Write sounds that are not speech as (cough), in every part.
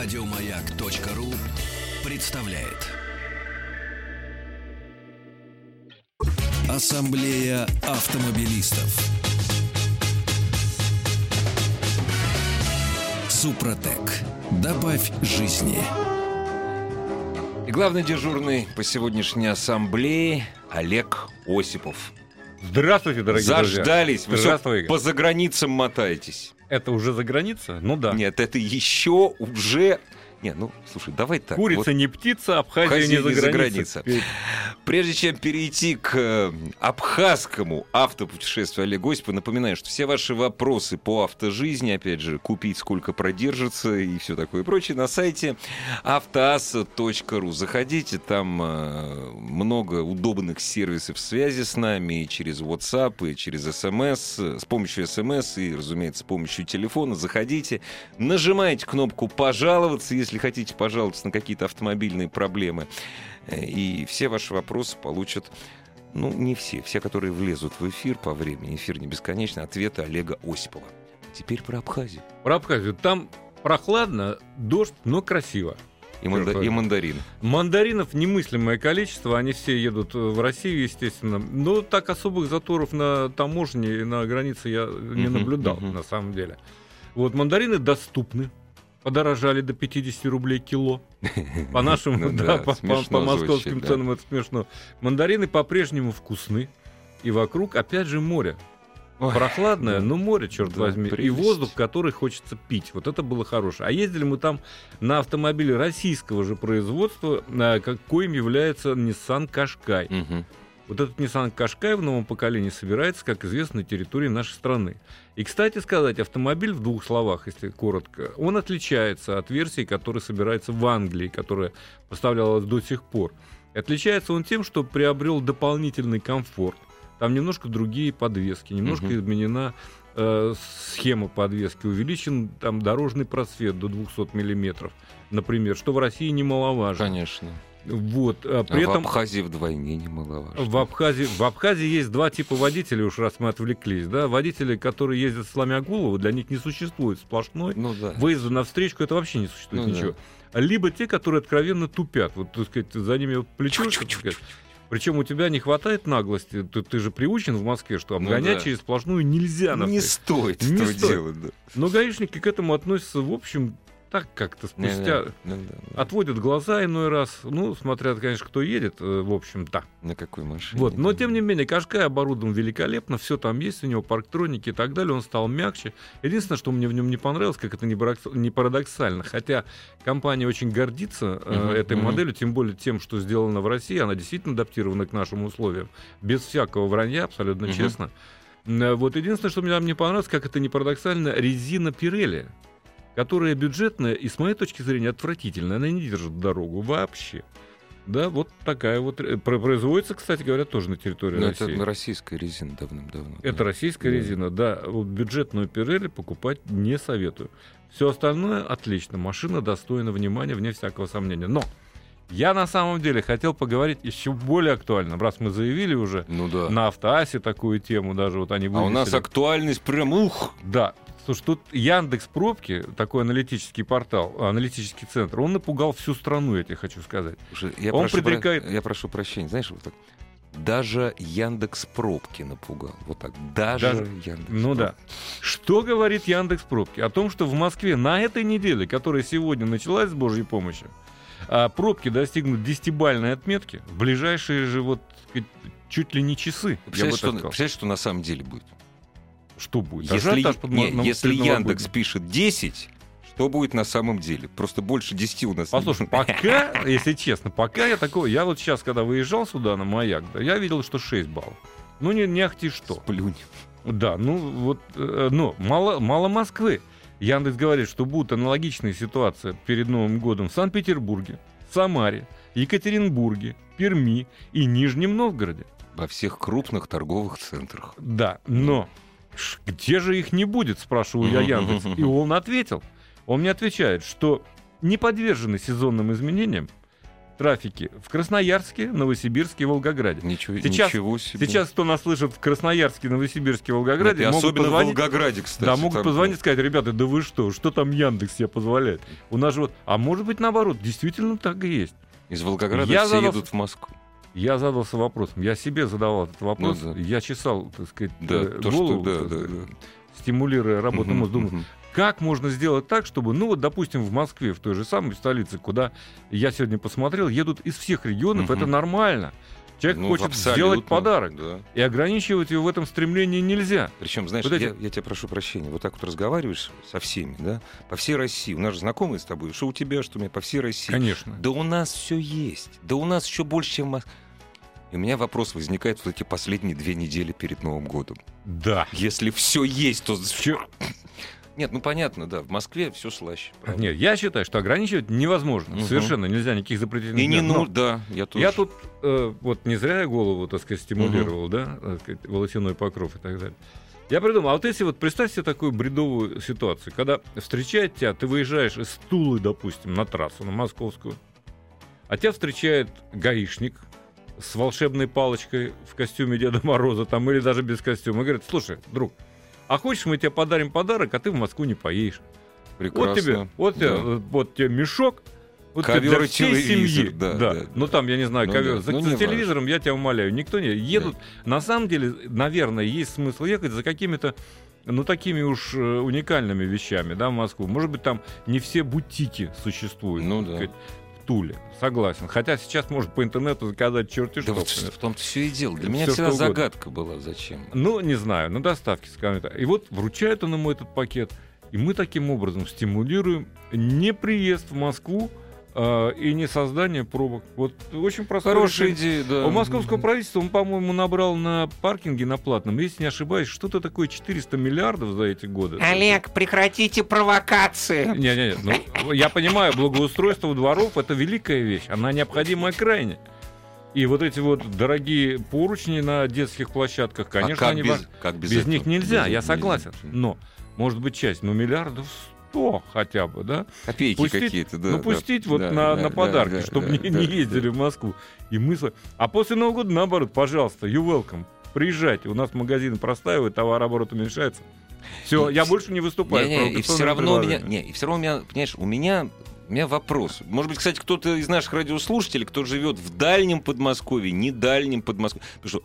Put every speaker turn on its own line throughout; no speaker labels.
Радиомаяк.ру представляет. Ассамблея автомобилистов. Супротек. Добавь жизни.
И главный дежурный по сегодняшней ассамблее Олег Осипов.
Здравствуйте, дорогие
Заждались.
друзья.
Вы всё
Здравствуй, Игорь.
по заграницам мотаетесь.
Это уже за граница? Ну да.
Нет, это еще уже... Не, ну, слушай, давай так.
Курица
вот
не птица, Абхазия,
Абхазия
не за
не за
граница.
Прежде чем перейти к э, абхазскому автопутешествию Олега Осипова, напоминаю, что все ваши вопросы по автожизни, опять же, купить, сколько продержится и все такое прочее, на сайте автоаса.ру. Заходите, там э, много удобных сервисов связи с нами и через WhatsApp, и через SMS, э, с помощью SMS и, разумеется, с помощью телефона. Заходите, нажимаете кнопку «Пожаловаться», если хотите пожаловаться на какие-то автомобильные проблемы. И все ваши вопросы получат, ну, не все, все, которые влезут в эфир по времени, эфир не бесконечный, ответы Олега Осипова. Теперь про Абхазию.
Про Абхазию. Там прохладно, дождь, но красиво.
И, манда- и мандарин.
Мандаринов немыслимое количество, они все едут э, в Россию, естественно. Но так особых заторов на таможне и на границе я не наблюдал, на самом деле. Вот мандарины доступны. Подорожали до 50 рублей кило. По нашим, (laughs)
Ну
да, по, московским ценам это смешно. Мандарины по-прежнему вкусны. И вокруг, опять же, море.
Ой,
Прохладное,
да.
но море, черт
Да,
возьми. И воздух, который хочется пить. Вот это было хорошее. А ездили мы там на автомобиле российского же производства, а, каким является Nissan Qashqai.
Мгм.
Вот этот Nissan Qashqai в новом поколении собирается, как известно, на территории нашей страны. И, кстати сказать, автомобиль в двух словах, если коротко, он отличается от версии, которая собирается в Англии, которая поставлялась до сих пор. Отличается он тем, что приобрел дополнительный комфорт. Там немножко другие подвески, немножко
Мгм.
изменена э, схема подвески, увеличен там дорожный просвет до 200 миллиметров, например, что в России немаловажно.
Конечно.
Вот, а
А
при
в
этом
Абхазии вдвойне немаловажно.
в Абхазии, в Абхазии есть два типа водителей, уж раз мы отвлеклись. Да? Водители, которые ездят сломя голову, для них не существует сплошной.
Ну да.
Выезда на встречку это вообще не существует
Ну
ничего. Либо те, которые откровенно тупят. Вот, так сказать, за ними вот плечо. Причем у тебя не хватает наглости. Ты, ты же приучен в Москве, что
Ну
обгонять
да.
через сплошную нельзя.
Не стоит
Не
этого
стоит.
делать. да.
Но гаишники к этому относятся, в общем, так как-то спустя.
Ну да, да.
Отводят глаза иной раз. Ну, смотря, конечно, кто едет, э, в общем-то.
На какой машине?
Вот, но тем не менее, Кашкай оборудован великолепно, все там есть, у него парктроники и так далее, он стал мягче. Единственное, что мне в нем не понравилось, как это не, не парадоксально, хотя компания очень гордится
Мгм,
этой
мгм.
моделью, тем более тем, что сделано в России, она действительно адаптирована к нашим условиям, без всякого вранья, абсолютно
Мгм.
честно. Э, Вот единственное, что мне там не понравилось, как это не парадоксально, резина Пирелли, которая бюджетная и, с моей точки зрения, отвратительная, она не держит дорогу вообще. Да, вот такая вот. э, про- Производится, кстати говоря, тоже на территории
Ну, это
России.
российская резина давным-давно.
Это
да.
российская
Да.
резина, да. Вот бюджетную Пирелли покупать не советую. Все остальное отлично. Машина достойна внимания, вне всякого сомнения. Но я на самом деле хотел поговорить еще более актуально. Раз мы заявили уже
Ну да.
на автоасе такую тему, даже вот они
А у нас актуальность прям ух!
Да. Слушай, тут Яндекс Пробки, такой аналитический портал, аналитический центр, он напугал всю страну, я тебе хочу сказать.
Слушай, Я
Он
прошу, про-
предрекает-
я прошу прощения, знаешь, вот так. Даже Яндекс пробки напугал. Вот так. Даже,
Даже-
Яндекс.
Ну да. Что говорит Яндекс Пробки? О том, что в Москве на этой неделе, которая сегодня началась с Божьей помощью, а, пробки достигнут 10-бальной отметки в ближайшие же вот чуть ли не часы.
Представляешь, что, представляешь, что на самом деле будет?
Что будет?
Если,
Ажиотаж под
не,
мо-
если Яндекс пишет 10, что будет на самом деле? Просто больше 10 у нас.
Послушай,
будет.
пока, если честно, пока я такой, я вот сейчас, когда выезжал сюда на маяк, да, я видел, что 6 баллов. Ну, не, не ахти что.
Сплюнь.
Да, ну вот, э, но мало, мало Москвы. Яндекс говорит, что будут аналогичные ситуации перед Новым годом в Санкт-Петербурге, Самаре, Екатеринбурге, Перми и Нижнем Новгороде.
Во всех крупных торговых центрах.
Да, но где же их не будет, спрашиваю я Яндекс. И он ответил. Он мне отвечает, что не подвержены сезонным изменениям трафике в Красноярске, Новосибирске и Волгограде.
Ничего,
Сейчас-
ничего себе.
Сейчас, кто нас слышит в Красноярске, Новосибирске, Волгограде,
и
могут
особенно
позвонить,
в Волгограде, кстати.
да, могут позвонить и сказать, ребята, да вы что, что там Яндекс себе позволяет? У нас же вот, а может быть наоборот, действительно так и есть.
Из Волгограда
Я
все
задал-
едут в Москву.
Я задался вопросом, я себе задавал этот вопрос,
Ну да.
я чесал, так сказать,
Да,
э,
то,
голову,
что... Да, да, да.
стимулируя работу мозга, думаю,
мгм.
как можно сделать так, чтобы, ну вот, допустим, в Москве, в той же самой столице, куда я сегодня посмотрел, едут из всех регионов, это нормально. Человек
Ну,
хочет
абсолютно,
сделать подарок,
Да.
и ограничивать его в этом стремлении нельзя.
Причем, знаешь,
Вот эти-
я, я тебя прошу прощения, вот так вот разговариваешь со всеми, да, по всей России. У нас же знакомые с тобой, что у тебя, что у меня, по всей России.
Конечно.
Да у нас все есть. Да у нас еще больше, чем в Москве. И у меня вопрос возникает вот эти последние две недели перед Новым годом.
Да.
Если все есть, то...
Чё-
Нет, ну понятно, да, в Москве все слаще. правда.
Нет, я считаю, что ограничивать невозможно.
Мгм.
Совершенно нельзя никаких запретительных
И не ну, да, я тоже.
Я тут, э, вот не зря я голову, так сказать, стимулировал, да, так сказать, волосяной покров и так далее. Я придумал, а вот если вот представь себе такую бредовую ситуацию, когда встречает тебя, ты выезжаешь из Тулы, допустим, на трассу, на московскую, а тебя встречает гаишник с волшебной палочкой в костюме Деда Мороза там или даже без костюма и говорит, слушай, друг, а хочешь мы тебе подарим подарок, а ты в Москву не поедешь.
Прекрасно.
Вот тебе, вот,
Да.
тебе, вот тебе мешок. Вот
Ковер
для всей семьи.
да, да,
Ну
да.
там, я не знаю,
Ну
ковер.
да,
За,
ну,
за телевизором, я тебя умоляю, никто не едут. На самом деле, наверное, есть смысл ехать за какими-то ну, такими уж э, уникальными вещами, да, в Москву. Может быть, там не все бутики существуют.
Ну да.
Сказать, в Туле. Согласен. Хотя сейчас можно по интернету заказать черти
Да
что.
вот в том-то все и дело. Для меня
Всё,
всегда
угодно.
загадка была, зачем.
Ну, не знаю, на доставке, скажем так. И вот вручает он ему этот пакет, и мы таким образом стимулируем не приезд в Москву а, и не создание пробок. Вот очень простое
Хорошая
решение.
идея, да.
У московского правительства он, по-моему, набрал на паркинге на платном, если не ошибаюсь, что-то такое 400 миллиардов за эти годы.
Олег, прекратите провокации.
Не-не-не, ну, я понимаю, благоустройство дворов — это великая вещь, она необходимая крайне. И вот эти вот дорогие поручни на детских площадках, конечно,
а как
они
без, как без,
без
этого?
них нельзя,
Без
я согласен.
нельзя.
Но, может быть, часть, ну, миллиардов сто хотя бы, да?
Копейки
Пустить-
какие-то, да.
ну,
да.
пустить вот
Да,
на,
да,
на
да,
подарки,
да,
чтобы
да,
не,
да,
не
да.
ездили в Москву. И мы... А после Нового года, наоборот, пожалуйста, you welcome. Приезжайте, у нас магазины простаивают, товарооборот уменьшается. Все,
И
я больше не выступаю.
Не, не, и все равно у меня, не, и все равно меня, понимаешь, у меня, у меня вопрос. Может быть, кстати, кто-то из наших радиослушателей, кто живет в дальнем Подмосковье, не дальнем Подмосковье, потому что,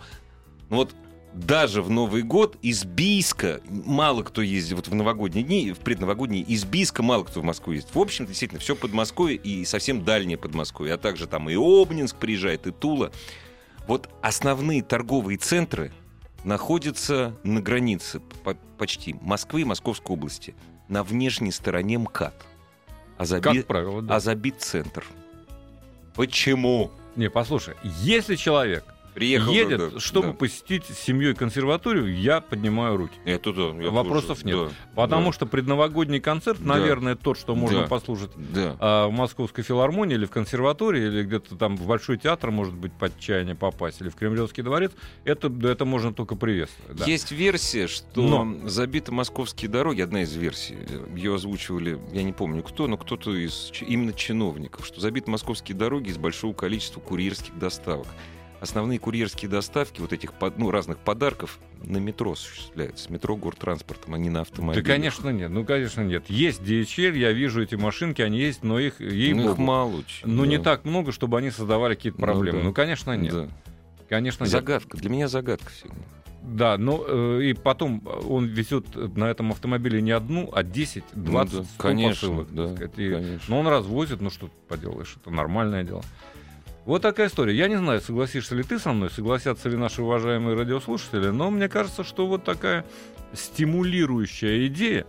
ну вот даже в Новый год из Бийска мало кто ездит, вот в новогодние дни, в предновогодние, из Бийска мало кто в Москву ездит. В общем, действительно, все Подмосковье и совсем дальнее Подмосковье, а также там и Обнинск приезжает, и Тула. Вот основные торговые центры находятся на границе по- почти Москвы и Московской области, на внешней стороне МКАД. А, заби-
Как правило, да.
а забит центр. Почему?
Не, послушай, если человек
Приехал
едет,
да, да,
чтобы
да.
посетить с семьей консерваторию, я поднимаю руки.
Это да, я
Вопросов
тоже,
нет.
да,
Потому
да,
что предновогодний концерт,
Да.
наверное, тот, что можно
Да.
послушать
Да.
а, в Московской филармонии или в консерватории, или где-то там в Большой театр, может быть, под чаяние попасть, или в Кремлевский дворец, это, это можно только приветствовать. да.
Есть версия, что
Но.
забиты московские дороги, одна из версий, ее озвучивали, я не помню кто, но кто-то из именно чиновников, что забиты московские дороги из большого количества курьерских доставок. Основные курьерские доставки вот этих ну, разных подарков на метро осуществляются, с метро гортранспортом, а не на
Да,
автомобилях.
конечно, нет. Ну, конечно, нет. Есть DHL, я вижу эти машинки, они есть, но их, ей
Ну, их мало очень.
Ну, не
да.
так много, чтобы они создавали какие-то
Ну,
проблемы.
да.
Ну, конечно, нет.
Да.
Конечно, нет.
Загадка. Для меня загадка всегда.
Да, но э, и потом э, он везет на этом автомобиле не одну, а 10, 20,
Ну да,
100
конечно,
посылок.
да,
сказать. И-
конечно.
но он развозит, ну что ты поделаешь, это нормальное дело. Вот такая история. Я не знаю, согласишься ли ты со мной, согласятся ли наши уважаемые радиослушатели, но мне кажется, что вот такая стимулирующая идея,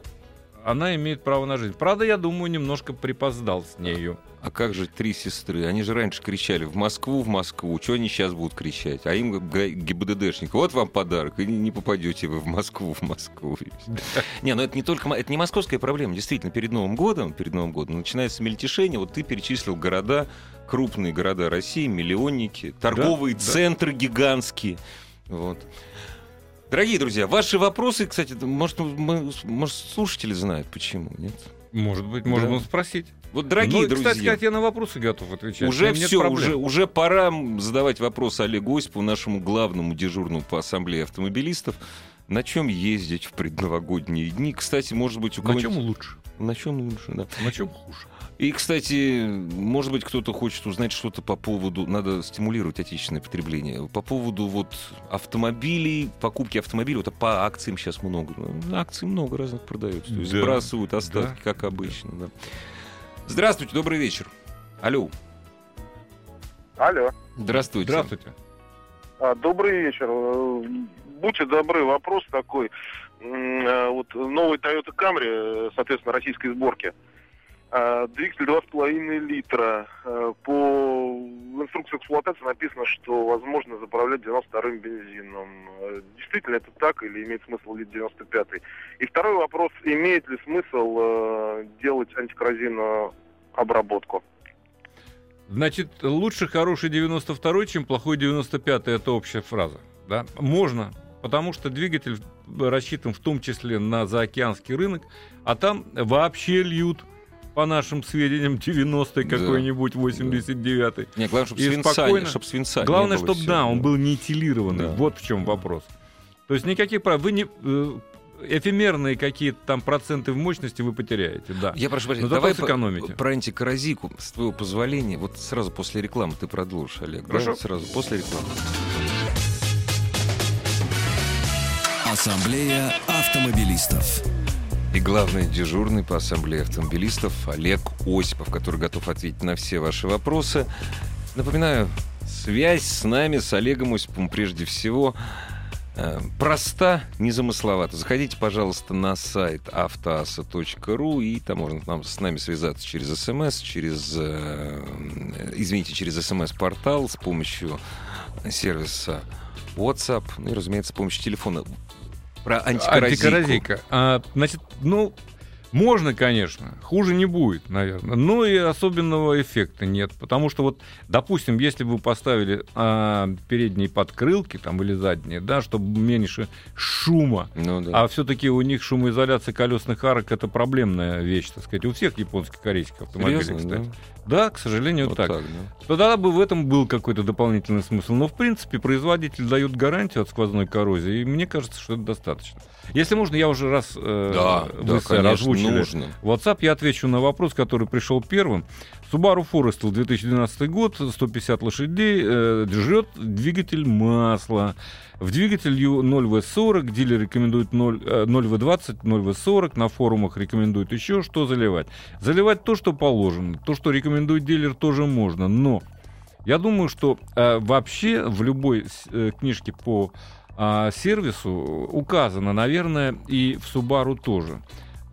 она имеет право на жизнь. Правда, я думаю, немножко припоздал с нею.
А как же три сестры? Они же раньше кричали в Москву, в Москву. Что они сейчас будут кричать? А им ГИБДДшник. Вот вам подарок. И не попадете вы в Москву, в Москву. Не, ну это не только это не московская проблема. Действительно, перед Новым годом, перед Новым годом начинается мельтешение. Вот ты перечислил города, крупные города России, миллионники, торговые центры гигантские. Вот. Дорогие друзья, ваши вопросы, кстати, может, мы, может, слушатели знают, почему, нет?
Может быть, можно
Да.
спросить.
Вот, дорогие
ну,
друзья,
кстати сказать, я на вопросы готов отвечать.
уже все, уже, уже пора задавать вопрос Олегу Осипову, нашему главному дежурному по ассамблее автомобилистов. На чем ездить в предновогодние дни? Кстати, может быть, у
На
кого-нибудь...
чем лучше?
На чем лучше, да.
На чем хуже?
И, кстати, может быть, кто-то хочет узнать что-то по поводу... Надо стимулировать отечественное потребление. По поводу вот автомобилей, покупки автомобилей. Вот по акциям сейчас много. Ну, Акций много разных продаются. То есть
Да.
сбрасывают остатки, как обычно. Да. Здравствуйте, добрый вечер. Алло.
Алло.
Здравствуйте.
Здравствуйте.
А, Добрый вечер. Э, Будьте добры, вопрос такой. Э, Вот новый Toyota Camry, э, соответственно, российской сборки. А, Двигатель 2,5 литра. Э, По инструкции эксплуатации написано, что возможно заправлять 92-м бензином. Э, Действительно это так или имеет смысл лить 95-й? И второй вопрос. Имеет ли смысл делать антикоррозийную обработку?
Значит, лучше хороший 92 чем плохой 95 это общая фраза. Да? Можно, потому что двигатель рассчитан в том числе на заокеанский рынок, а там вообще льют, по нашим сведениям, 90-й
Да.
какой-нибудь, 89-й.
Не, главное, чтобы
И
свинца,
спокойно.
чтоб свинца
Главное, чтобы, да, он был не этилированный.
Да.
Вот в чем вопрос. То есть никаких прав. Вы не... э, Эфемерные какие-то там проценты в мощности вы потеряете, да.
Я прошу прощения, давай по-
сэкономите.
про антикоррозийку, с твоего позволения, вот сразу после рекламы ты продолжишь, Олег. да?
Хорошо.
Сразу после рекламы.
Ассамблея автомобилистов.
И главный дежурный по ассамблее автомобилистов Олег Осипов, который готов ответить на все ваши вопросы. Напоминаю, связь с нами, с Олегом Осиповым прежде всего, э, проста, незамысловата. Заходите, пожалуйста, на сайт автоаса.ру, и там можно нам, с нами связаться через СМС, через, э, извините, через СМС-портал с помощью сервиса WhatsApp, ну и, разумеется, с помощью телефона. Про антикоррозийку.
Антикоррозийка. А, значит, ну, можно, конечно, хуже не будет, наверное, но и особенного эффекта нет, потому что вот, допустим, если бы вы поставили а, передние подкрылки там или задние, да, чтобы меньше шума,
Ну да.
а все-таки у них шумоизоляция колесных арок это проблемная вещь, так сказать, у всех японских корейских автомобилей,
Серьезно,
кстати.
да?
Да, к сожалению,
Вот
так.
так, да.
Тогда бы в этом был какой-то дополнительный смысл. Но, в принципе, производитель дает гарантию от сквозной коррозии, и мне кажется, что это достаточно. Если можно, я уже раз э,
Да,
вы,
да, конечно,
озвучили
нужно.
WhatsApp, я отвечу на вопрос, который пришел первым. Subaru Forester 2012 год, 150 лошадей, э, жрет двигатель масла. В двигатель 0В40 дилер рекомендует 0, э, 0В20, 0В40, на форумах рекомендуют еще что заливать. Заливать то, что положено. То, что рекомендует дилер, тоже можно. Но я думаю, что э, вообще в любой э, книжке по а, сервису указано, наверное, и в Subaru тоже,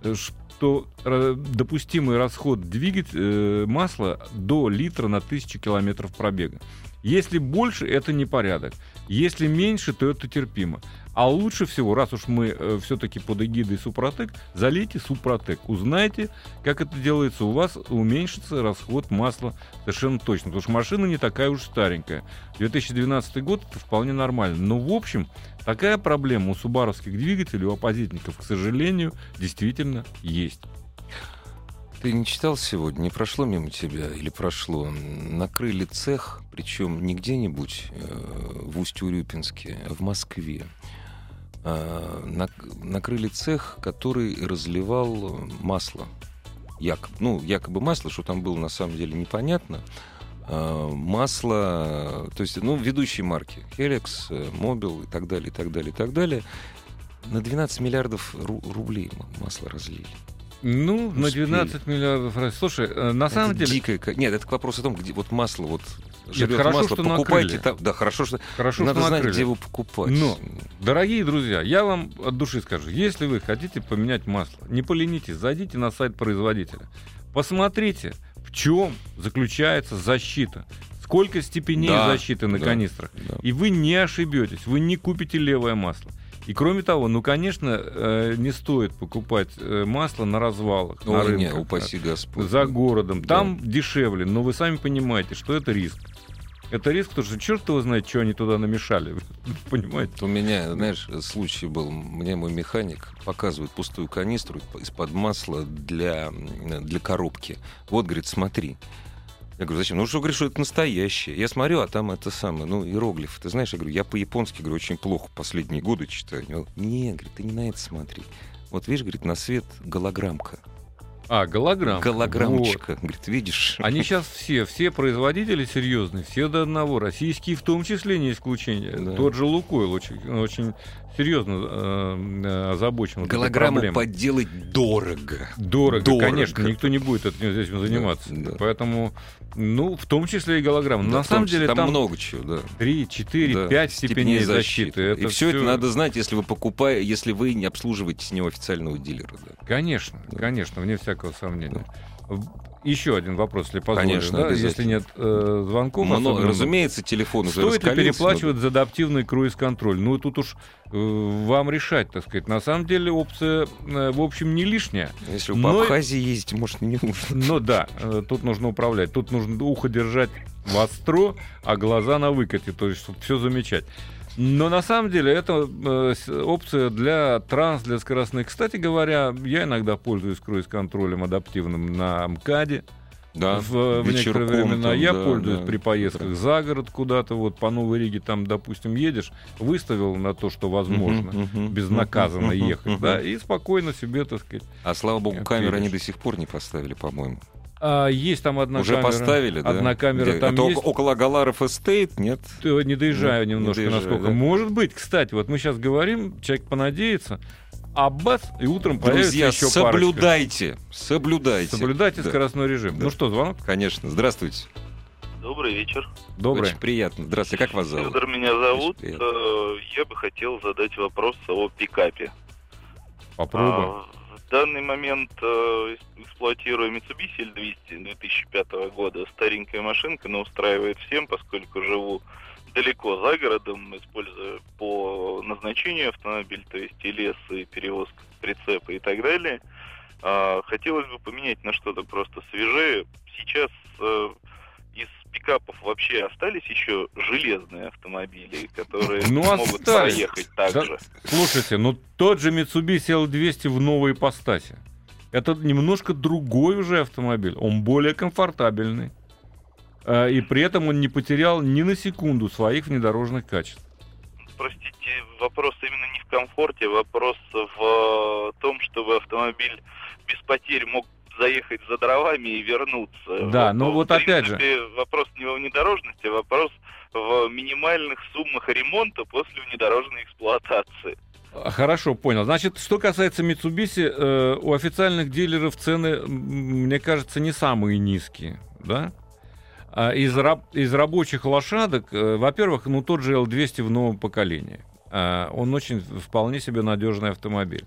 э, что э, допустимый расход двигателя масла до литра на тысячу километров пробега. Если больше, это непорядок. Если меньше, то это терпимо. А лучше всего, раз уж мы все-таки под эгидой Супротек, залейте Супротек. Узнайте, как это делается. У вас уменьшится расход масла совершенно точно. Потому что машина не такая уж старенькая. 2012 год это вполне нормально. Но в общем, такая проблема у субаровских двигателей, у оппозитников, к сожалению, действительно есть.
Ты не читал сегодня, не прошло мимо тебя или прошло? Накрыли цех, причем не где-нибудь э, в Усть-Урюпинске, а в Москве. А, нак- накрыли цех, который разливал масло. Якобы, ну, якобы масло, что там было на самом деле непонятно. А, масло, то есть, ну, ведущие марки. Э, Mobil и так далее, и так далее, и так далее. На 12 миллиардов ру- рублей масло разлили.
Ну, на
Успели.
12 миллиардов раз. Слушай, э, на самом
Это
деле,
дикая Нет, это к вопросу о том, где вот масло вот жрет
хорошо,
масло,
что
покупайте
накрыли.
там. Да, хорошо, что
хорошо,
надо
что
знать,
накрыли.
где его покупать.
Но, дорогие друзья, я вам от души скажу, если вы хотите поменять масло, не поленитесь, зайдите на сайт производителя, посмотрите, в чем заключается защита, сколько степеней
Да,
защиты на
да,
канистрах,
да.
и вы не ошибетесь, вы не купите левое масло. И кроме того, ну, конечно, э, не стоит покупать э, масло на развалах, на
Ой, не,
рынках,
упаси Господь.
за городом.
Да.
Там дешевле, но вы сами понимаете, что это риск. Это риск, потому что черт его знает, что они туда намешали. (laughs) Понимаете?
У меня, знаешь, случай был. Мне мой механик показывает пустую канистру из-под масла для, для коробки. Вот, говорит, смотри. Я говорю, зачем? Ну, что, говоришь, что это настоящее. Я смотрю, а там это самое, ну, иероглиф. Ты знаешь, я говорю, я по-японски, говорю, очень плохо последние годы читаю. Он, Не, говорит, ты не на это смотри. Вот видишь, говорит, на свет голограммка.
А, голограмм.
Голограммочка. Говорит, видишь?
Они сейчас все, все производители серьезные, все до одного, российские в том числе не исключение.
Да.
Тот же Лукойл очень, очень серьезно э, э, озабочен. вот
Голограмму
проблемой.
подделать дорого.
Дорого,
Дорого.
конечно, никто не будет этим, заниматься.
да.
Поэтому, ну, в том числе и голограмма.
Да,
На самом деле
там,
там
много чего, да.
3, 4,
Да,
5 степеней защиты.
и все это надо знать, если вы покупаете, если вы не обслуживаете с него официального дилера. Да.
Конечно,
Да.
конечно, вне всякого сомнения. В- Еще один вопрос, если позволишь.
Конечно,
да? Если нет э, звонков,
Но,
особенно,
разумеется, телефон уже
Стоит ли переплачивать за адаптивный круиз-контроль? Ну, тут уж э, вам решать, так сказать. На самом деле опция, э, в общем, не лишняя.
но Если вы по
Но-
Абхазии ездите, может, не нужно.
Но да, э, тут нужно управлять. Тут нужно ухо держать востро, а глаза на выкате, то есть, чтобы все замечать. Но на самом деле это э, опция для транс, для скоростных. Кстати говоря, я иногда пользуюсь круиз-контролем адаптивным на МКАДе.
Да,
в, в некоторые времена
там,
я
да,
пользуюсь
да.
при поездках за город куда-то, вот по Новой Риге там, допустим, едешь, выставил на то, что возможно,
Мгм, мгм,
безнаказанно
мгм,
ехать,
мгм.
да, и спокойно себе, так сказать.
А слава богу, камеры они до сих пор не поставили, по-моему.
А, есть там одна
Уже
камера.
поставили, да?
Одна камера
Где?
там
Это
есть.
ок- около Галаров Эстейт, нет?
Э, Не доезжаю
Да, не
немножко,
доезжаю,
насколько.
да.
Может быть, кстати, вот мы сейчас говорим, человек понадеется, а бац, и утром появится
Друзья,
еще
соблюдайте, соблюдайте.
парочка. Соблюдайте
Да.
скоростной режим.
Да.
Ну что, звонок?
Конечно. Здравствуйте.
Добрый вечер.
Добрый.
Очень приятно. Здравствуйте. Как вас зовут?
Федор меня зовут. Э, Я бы хотел задать вопрос о пикапе.
Попробуем.
А, данный момент э, эксплуатирую Mitsubishi L200 2005 года. Старенькая машинка, но устраивает всем, поскольку живу далеко за городом, используя по назначению автомобиль, то есть и лес, и перевозка прицепа и так далее. А, Хотелось бы поменять на что-то просто свежее. Сейчас э, пикапов вообще остались еще железные автомобили, которые
Ну,
могут
остались.
проехать так
Да.
же.
Слушайте, ну тот же Mitsubishi L200 в новой ипостаси. Это немножко другой уже автомобиль. Он более комфортабельный. А, И при этом он не потерял ни на секунду своих внедорожных качеств.
Простите, вопрос именно не в комфорте, вопрос в том, чтобы автомобиль без потерь мог заехать за дровами и вернуться.
Да, но
в
вот опять же-
принципе, вопрос не во внедорожности, а вопрос в минимальных суммах ремонта после внедорожной эксплуатации.
Хорошо, понял. Значит, что касается Mitsubishi, э, у официальных дилеров цены, мне кажется, не самые низкие, да? А из, раб- из рабочих лошадок, э, во-первых, ну тот же L200 в новом поколении. А, он очень вполне себе надежный автомобиль.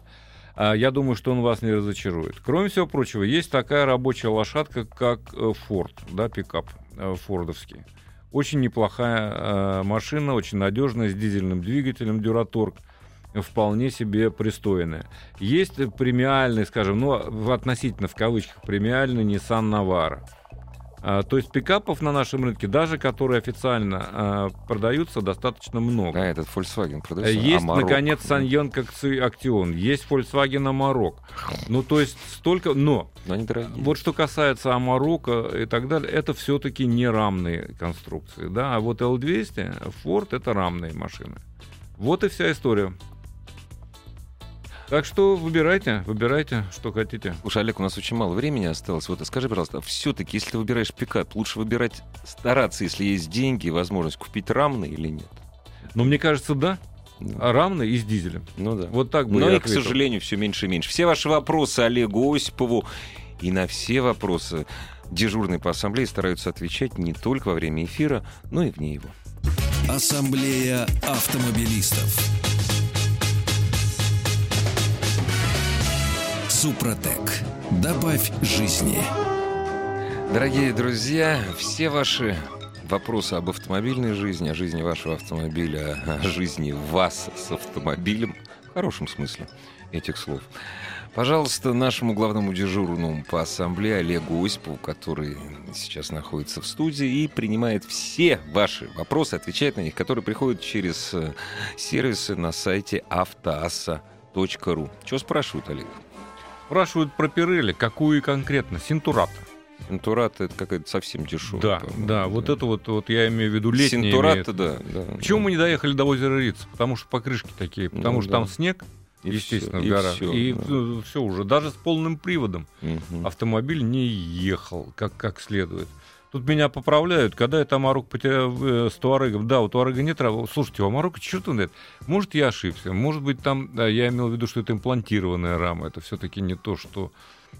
А, я думаю, что он вас не разочарует. Кроме всего прочего, есть такая рабочая лошадка, как э, Ford, да, пикап э, фордовский. Очень неплохая э, машина, очень надежная, с дизельным двигателем Duratorq вполне себе пристойная. Есть премиальный, скажем, ну, относительно в кавычках, премиальный Nissan Navara. А, то есть пикапов на нашем рынке, даже которые официально а, продаются, достаточно много.
А этот Volkswagen продается?
Есть,
Amarok.
наконец, Саньон Актион, есть Volkswagen Amarok. Ну, то есть столько... Но
Но они дорогие.
вот что касается Амарока и так далее, это все-таки не рамные конструкции, да, а вот L200, Ford это рамные машины. Вот и вся история. Так что выбирайте, выбирайте, что хотите.
Слушай, Олег, у нас очень мало времени осталось. Вот скажи, пожалуйста, все-таки, если ты выбираешь пикап, лучше выбирать, стараться, если есть деньги и возможность купить рамный или нет?
Но мне кажется, да,
Ну,
а рамный и с дизелем.
ну да.
Вот так бы
Но и, к сожалению, все меньше и меньше. Все ваши вопросы Олегу Осипову и на все вопросы дежурные по ассамблее стараются отвечать не только во время эфира, но и вне его.
Ассамблея автомобилистов. Супротек. Добавь жизни.
Дорогие друзья, все ваши вопросы об автомобильной жизни, о жизни вашего автомобиля, о жизни вас с автомобилем, в хорошем смысле этих слов, Пожалуйста, нашему главному дежурному по ассамблее Олегу Осипову, который сейчас находится в студии и принимает все ваши вопросы, отвечает на них, которые приходят через э, сервисы на сайте автоасса.ру. Что спрашивают, Олег?
Спрашивают про Пирелли, какую конкретно? Синтурата.
Синтурата это какая-то совсем дешевая.
Да,
по-моему,
да, вот это вот, вот я имею в виду летние.
Синтурата, да, да.
Почему мы не доехали до озера Риц? Потому что покрышки такие, потому
Ну
что
да.
там снег,
И
естественно,
всё,
в горах.
всё,
И
да.
все уже, даже с полным приводом
Мгм.
автомобиль не ехал как, как следует. Тут меня поправляют, когда я Тамарук потерял э, с Туарегом. Да, у Туарега нет травы. Слушайте, у Амарука черт он. Может, я ошибся. Может быть, там, да, я имел в виду, что это имплантированная рама. Это все-таки не то, что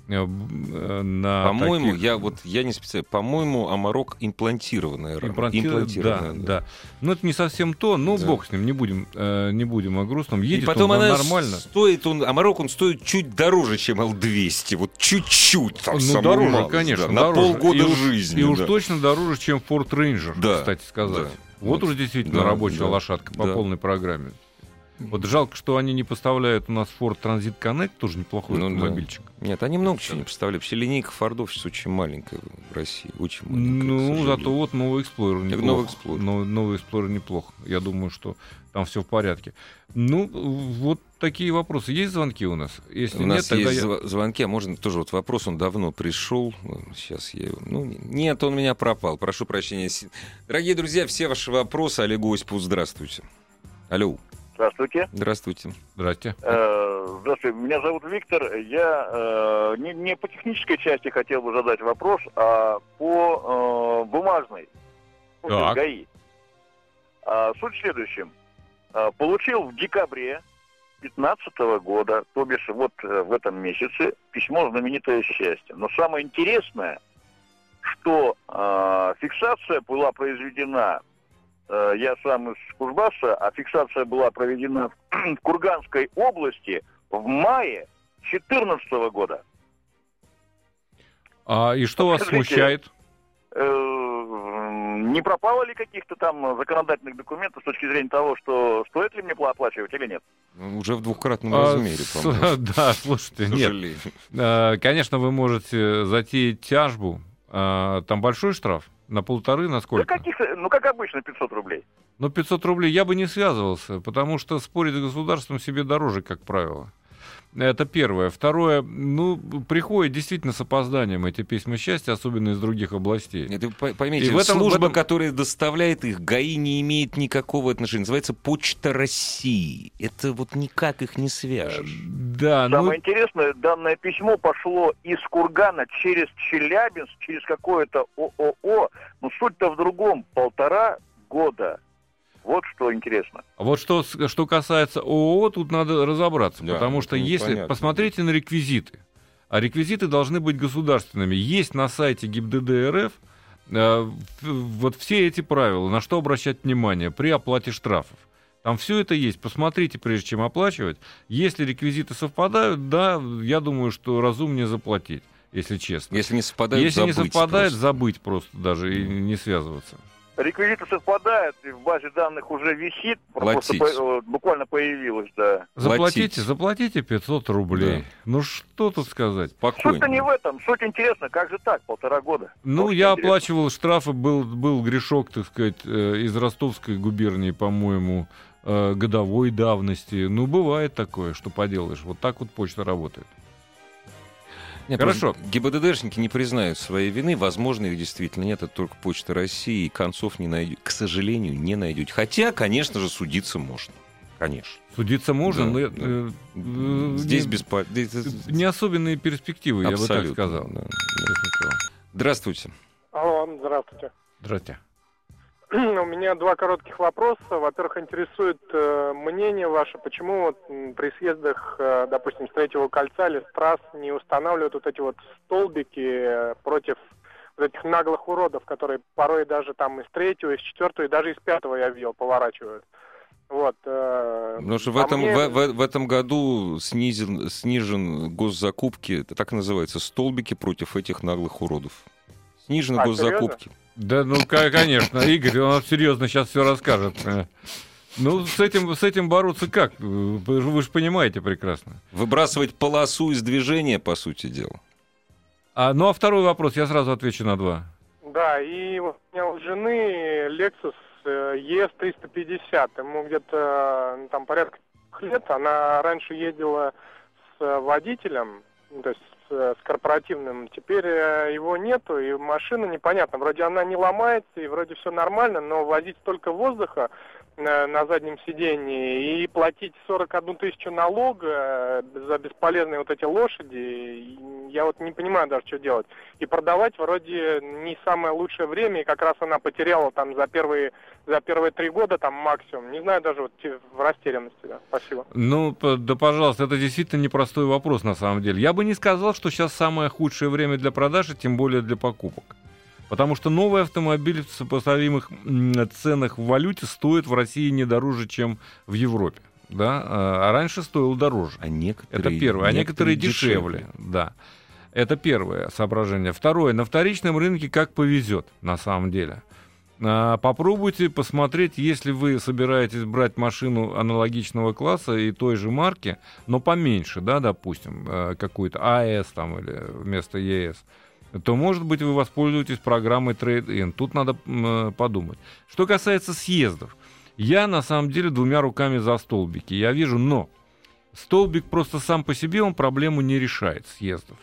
на
По-моему,
таких-
я вот я не специалист. По-моему, Амарок имплантированная рама.
Импланти-
Имплантированная,
да, да. Но это не совсем то. Ну,
Да.
бог с ним, не будем, э, не будем о грустном.
И
Едет
потом
он
она
нормально.
стоит, он, Амарок он стоит чуть дороже, чем Л-200. Вот чуть-чуть. Там,
Ну, дороже,
малость,
конечно.
да, на
дороже.
полгода
и уж,
жизни.
И уж
да.
точно дороже, чем Ford Ranger,
Да,
кстати сказать.
да.
Вот,
Вот.
уж действительно
Да,
рабочая
да,
лошадка по
да.
полной программе. Вот жалко, что они не поставляют у нас Ford Transit Connect, тоже неплохой
Ну да.
автомобильчик.
Нет, они много чего не представляют. Вообще линейка Фордов сейчас очень маленькая в России. Очень маленькая,
Ну, зато вот новый Explorer
Так,
неплохо.
новый Explorer.
Но- Новый Explorer неплохо. Я думаю, что там все в порядке. Ну, вот такие вопросы. Есть звонки у нас? Если
У
нет,
нас
тогда
есть
я...
зв- звонки, а можно тоже вот вопрос, он давно пришел. Сейчас я его... Ну, нет, он у меня пропал. Прошу прощения. Дорогие друзья, все ваши вопросы Олегу Осипову, здравствуйте. Алло,
Здравствуйте.
здравствуйте.
Здрасте.
Э, Здравствуйте. Меня зовут Виктор. Я э, не, не по технической части хотел бы задать вопрос, а по э, бумажной.
Так.
ГАИ. А, суть в следующем. А, получил в декабре 2015 года, то бишь вот э, в этом месяце, письмо «Знаменитое счастье». Но самое интересное, что э, фиксация была произведена я сам из Кузбасса, а фиксация была проведена в (clears throat) Курганской области в мае 2014 года.
А, и что вас
Скажите,
смущает?
Э, Не пропало ли каких-то там законодательных документов с точки зрения того, что стоит ли мне пла- оплачивать или нет?
Ну, Уже в двухкратном
А,
размере, по-моему. (laughs)
Да, слушайте, нет. Э, Конечно, вы можете затеять тяжбу. Там большой штраф? На полторы, на
Да
сколько?
каких, ну, как обычно, 500 рублей.
Ну, 500 рублей я бы не связывался, потому что спорить с государством себе дороже, как правило. Это первое. Второе, ну, приходят действительно с опозданием эти письма счастья, особенно из других областей.
Это по- поймите,
И в этом-
служба,
в этом-
которая доставляет их, ГАИ не имеет никакого отношения. Называется Почта России. Это вот никак их не свяжешь.
Да, ну,
Самое интересное, данное письмо пошло из Кургана через Челябинск, через какое-то ООО. Но суть-то в другом. Полтора года. Вот что интересно.
А Вот что, что касается ООО, тут надо разобраться,
Да,
потому что если...
понятно.
Посмотрите на реквизиты. А реквизиты должны быть государственными. Есть на сайте ГИБДД РФ э, вот все эти правила, на что обращать внимание при оплате штрафов. Там все это есть. Посмотрите, прежде чем оплачивать. Если реквизиты совпадают, да, я думаю, что разумнее заплатить, если честно.
Если не совпадают,
Если не
забыть
совпадает,
просто.
забыть просто даже и не связываться.
Реквизиты совпадают, и в базе данных уже висит. Просто
Платить.
по- э, буквально появилось, да.
Заплатите,
Платить.
заплатите 500 рублей.
Да.
Ну что тут сказать?
Суть-то не
Спокойно.
в этом. Суть интересна, как же так, полтора года.
Ну,
Вот
я
интересно.
оплачивал штрафы, был, был грешок, так сказать, э, из Ростовской губернии, по-моему, э, годовой давности. Ну, бывает такое, что поделаешь. Вот так вот почта работает.
Нет,
Хорошо.
просто ГИБДДшники не признают своей вины. Возможно, их действительно нет. Это только Почта России. И концов не найдете. К сожалению, не найдете. Хотя, конечно же, судиться можно. Конечно.
Судиться можно,
Да,
но...
да.
э, э,
Здесь
не-
бесполезно.
Не особенные перспективы, я бы так сказал.
да. Здравствуйте.
Алло, здравствуйте.
Здрасте. (clears throat)
У меня два коротких вопроса. Во-первых, интересует э, мнение ваше, почему вот, при съездах, э, допустим, с третьего кольца или с трасс не устанавливают вот эти вот столбики э, против вот этих наглых уродов, которые порой даже там из третьего, из четвертого и даже из пятого я видел поворачивают. Вот. э,
Потому что в
по
этом,
мне-
в, в- в этом году снизен, снижен госзакупки, это так называется, столбики против этих наглых уродов. Снижены
А,
госзакупки.
Да, ну, конечно, Игорь, он серьезно сейчас все расскажет. Э, Ну, с этим, с этим бороться как? Вы, же- понимаете прекрасно.
Выбрасывать полосу из движения, по сути дела.
А, ну, а второй вопрос, я сразу отвечу на два.
Да, и вот у меня у жены Lexus э, ES350. Ему где-то ну, там порядка трех лет. Она раньше ездила с э, водителем, ну, то есть с, э, с корпоративным. Теперь э, его нету, и машина непонятно. Вроде она не ломается, и вроде все нормально, но возить столько воздуха на заднем сидении и платить 41 тысячу налога э, за бесполезные вот эти лошади, я вот не понимаю даже, что делать. И продавать вроде не самое лучшее время, и как раз она потеряла там за первые, за первые три года там максимум. Не знаю даже вот в растерянности, да. Спасибо.
Ну, да, пожалуйста, это действительно непростой вопрос на самом деле. Я бы не сказал, что сейчас самое худшее время для продажи, тем более для покупок. Потому что новый автомобиль в сопоставимых ценах в валюте стоит в России не дороже, чем в Европе. Да? А а раньше стоил дороже.
А некоторые...
Это первое. А некоторые дешевле. Да. Это первое соображение. Второе. На вторичном рынке как повезет, на самом деле. А, Попробуйте посмотреть, если вы собираетесь брать машину аналогичного класса и той же марки, но поменьше, да, допустим, э, какую-то АЭС там или вместо ЕС, то, может быть, вы воспользуетесь программой Trade-in. Тут надо э, подумать. Что касается съездов, я на самом деле двумя руками за столбики. Я вижу, но столбик просто сам по себе он проблему не решает съездов.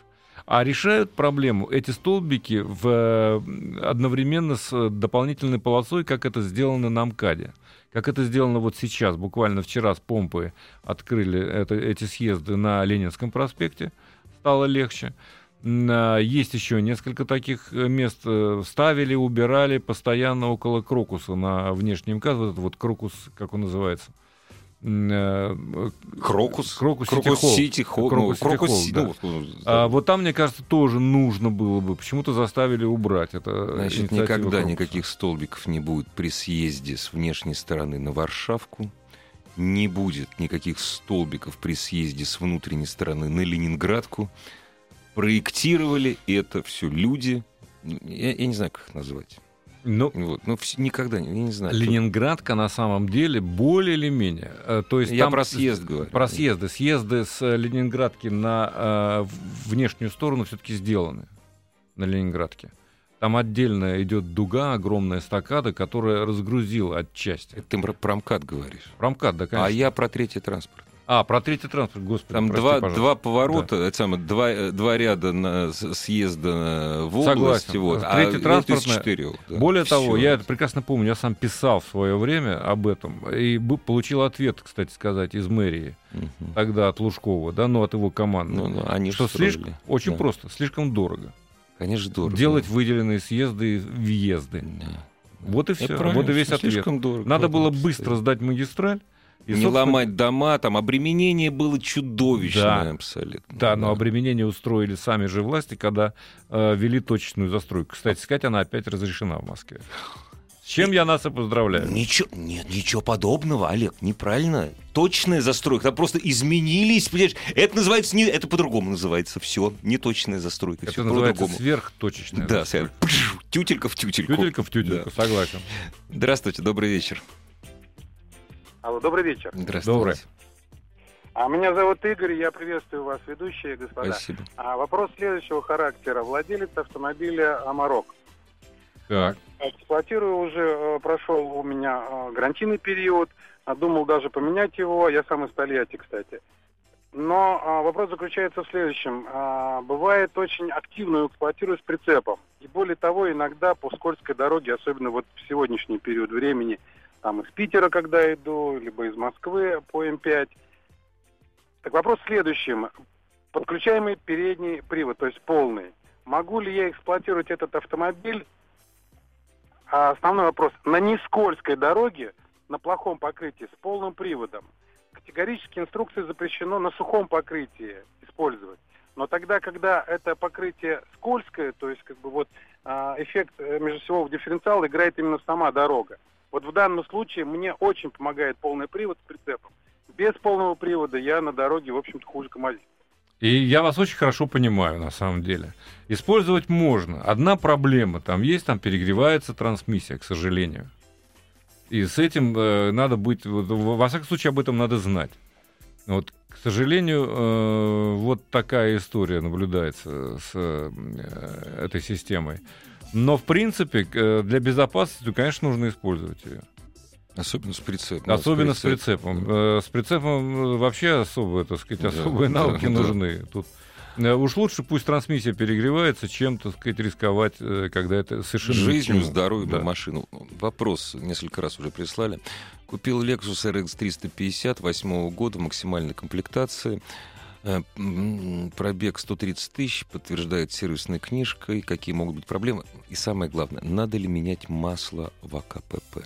А решают проблему эти столбики в, э, одновременно с э, дополнительной полосой, как это сделано на МКАДе. Как это сделано вот сейчас, буквально вчера с помпы открыли это, эти съезды на Ленинском проспекте, стало легче. А, Есть еще несколько таких э, мест. э, Ставили, убирали постоянно около Крокуса на внешнем МКАД. Вот этот вот Крокус, как он называется? М, э,
Крокус?
Крокус
Крокус
Сити Холл.
Сити Холл.
Крокус
Ну,
Сити
Крокус
Холл,
Си-
да.
ну, вот,
А вот там, мне кажется, тоже нужно было бы. Почему-то заставили убрать это.
Значит, никогда
Крокуса.
никаких столбиков не будет при съезде с внешней стороны на Варшавку. Не будет никаких столбиков при съезде с внутренней стороны на Ленинградку. Проектировали это все люди. Я, я не знаю, как их назвать.
Ну,
Вот. Ну, никогда, не- не знаю.
Ленинградка на самом деле более или менее. э, То есть
Я
там
про съезд говорю.
Про съезды. Съезды с э, Ленинградки на э, внешнюю сторону все-таки сделаны на Ленинградке. Там отдельно идет дуга, огромная стакада, которая разгрузила отчасти.
Это ты про промкат говоришь.
Промкат, да, конечно.
А я про третий транспорт.
А, про третий транспорт, господи.
Там
прости,
два,
пожалуйста.
два поворота, это самое, два, э, два ряда на, съезда в область.
Согласен.
Вот,
Третий
а это из четырех, да.
Более того,
Всё.
я это прекрасно помню, я сам писал в свое время об этом и получил ответ, кстати сказать, из мэрии
Мгм.
тогда от Лужкова, да, ну от его команды.
Ну, ну, они
что слишком, очень
Да.
просто, слишком дорого.
Конечно, дорого.
Делать выделенные съезды и въезды.
Да.
Вот и все. Вот и весь ответ.
Слишком дорого.
Надо
в
было быстро сдать магистраль. И,
не
собственно,
ломать дома, там обременение было чудовищное
Да.
абсолютно.
Да, но обременение устроили сами же власти, когда э, вели точечную застройку. Кстати сказать, она опять разрешена в Москве. С чем я нас и поздравляю.
Ничего, нет, ничего подобного, Олег, неправильно. Точная застройка, там просто изменились, понимаешь? Это называется не, это по-другому называется, все, не точная застройка,
Это
все
называется
по-другому.
сверхточечная
Да. Пш, тютелька в тютельку.
Тютелька в тютельку, согласен.
Здравствуйте, добрый вечер.
Алло, добрый вечер.
Здравствуйте.
Добрый.
А меня зовут Игорь, я приветствую вас, ведущие господа.
Спасибо.
А вопрос следующего характера. Владелец автомобиля Амарок.
Так.
Эксплуатирую уже, э, прошел у меня э, гарантийный период. А Думал даже поменять его. Я сам из Тольятти, кстати. Но а, вопрос заключается в следующем. А, бывает очень активно эксплуатирую с прицепом. И более того, иногда по скользкой дороге, особенно вот в сегодняшний период времени, там из Питера, когда иду, либо из Москвы по М5. Так вопрос в следующем. Подключаемый передний привод, то есть полный. Могу ли я эксплуатировать этот автомобиль а основной вопрос. На нескользкой дороге, на плохом покрытии, с полным приводом, категорически инструкции запрещено на сухом покрытии использовать. Но тогда, когда это покрытие скользкое, то есть как бы вот а, эффект э, межосевого дифференциала играет именно сама дорога. Вот в данном случае мне очень помогает полный привод с прицепом. Без полного привода я на дороге, в общем-то, хуже КамАЗа.
И я вас очень хорошо понимаю, на самом деле. Использовать можно. Одна проблема. Там есть, там перегревается трансмиссия, к сожалению. И с этим э, надо быть, во всяком случае, об этом надо знать. Вот, к сожалению, э, вот такая история наблюдается с э, этой системой. Но, в принципе, э, для безопасности, конечно, нужно использовать ее.
Особенно с прицепом.
Особенно с прицепом. Э, С прицепом э, вообще особые, так сказать,
Да,
особые
да, (laughs)
навыки
да.
нужны. Тут э, уж лучше пусть трансмиссия перегревается, чем, так сказать, рисковать, когда это совершенно
Жизнью, здоровьем
Да.
машину. Вопрос несколько раз уже прислали. Купил Lexus RX 350 восьмого года максимальной комплектации. Э, Пробег 130 тысяч, подтверждает сервисной книжкой, какие могут быть проблемы. И самое главное, надо ли менять масло в АКПП?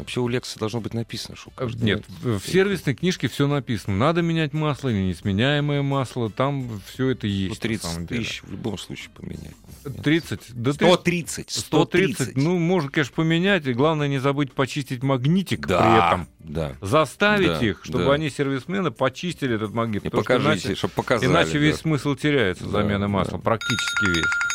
Вообще у Lexus должно быть написано, что... Каждый
Нет, в сервисной книжке все написано. Надо менять масло или несменяемое масло. Там все это
Ну,
есть. самом
30
деле.
тысяч в любом случае поменять.
30. Да
130,
130.
130.
Ну, можно, конечно, поменять. И главное не забыть почистить магнитик при
да,
этом.
да.
Заставить
Да,
их, чтобы
да.
они, сервисмены, почистили этот магнит.
И покажите,
иначе-
чтобы показали.
Иначе весь
да.
смысл теряется
Да,
масла,
да.
практически весь.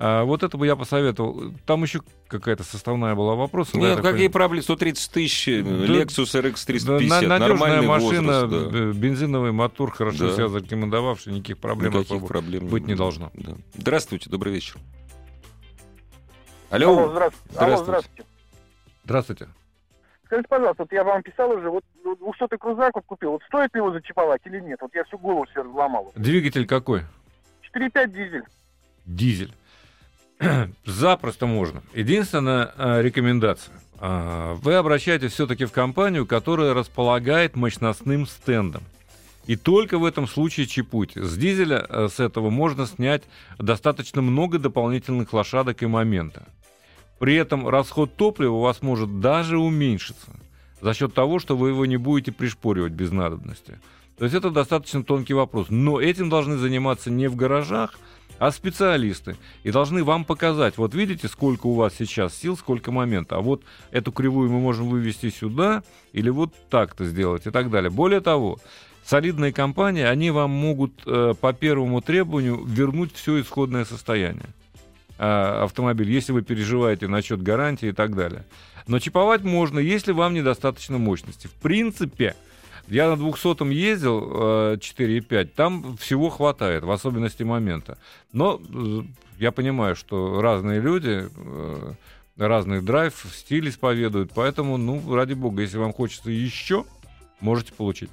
А вот это бы я посоветовал. Там еще какая-то составная была вопрос. да,
Нет,
так
какие
понимаю.
проблемы? 130 тысяч, э,
Да,
Lexus RX
Да,
350,
на- надежная
нормальный
машина,
возраст, да.
бензиновый мотор, хорошо
Да.
себя зарекомендовавший, никаких проблем
Никаких
особо
проблем
быть не должно.
Да. Здравствуйте, добрый вечер.
Алло,
Алло,
здравствуйте. Алло,
Здравствуйте.
здравствуйте.
Здравствуйте.
Скажите, пожалуйста, вот я вам писал уже, вот 200 крузак вот купил, вот стоит ли его зачиповать или нет? Вот я всю голову себе разломал.
Двигатель какой?
4,5 дизель.
Дизель. (clears throat) Запросто можно. Единственная э, рекомендация. А, Вы обращаетесь все-таки в компанию, которая располагает мощностным стендом. И только в этом случае чипуйте. С дизеля э, с этого можно снять достаточно много дополнительных лошадок и момента. При этом расход топлива у вас может даже уменьшиться за счет того, что вы его не будете пришпоривать без надобности. То есть это достаточно тонкий вопрос. Но этим должны заниматься не в гаражах, а специалисты. И должны вам показать, вот видите, сколько у вас сейчас сил, сколько момента. А вот эту кривую мы можем вывести сюда, или вот так-то сделать и так далее. Более того, солидные компании, они вам могут э, по первому требованию вернуть все исходное состояние а, автомобиль, если вы переживаете насчет гарантии и так далее. Но чиповать можно, если вам недостаточно мощности. В принципе, я на 200 ездил э, 4,5, там всего хватает, в особенности момента. Но э, я понимаю, что разные люди, э, разный драйв, стиль исповедуют, поэтому, ну, ради бога, если вам хочется еще, можете получить.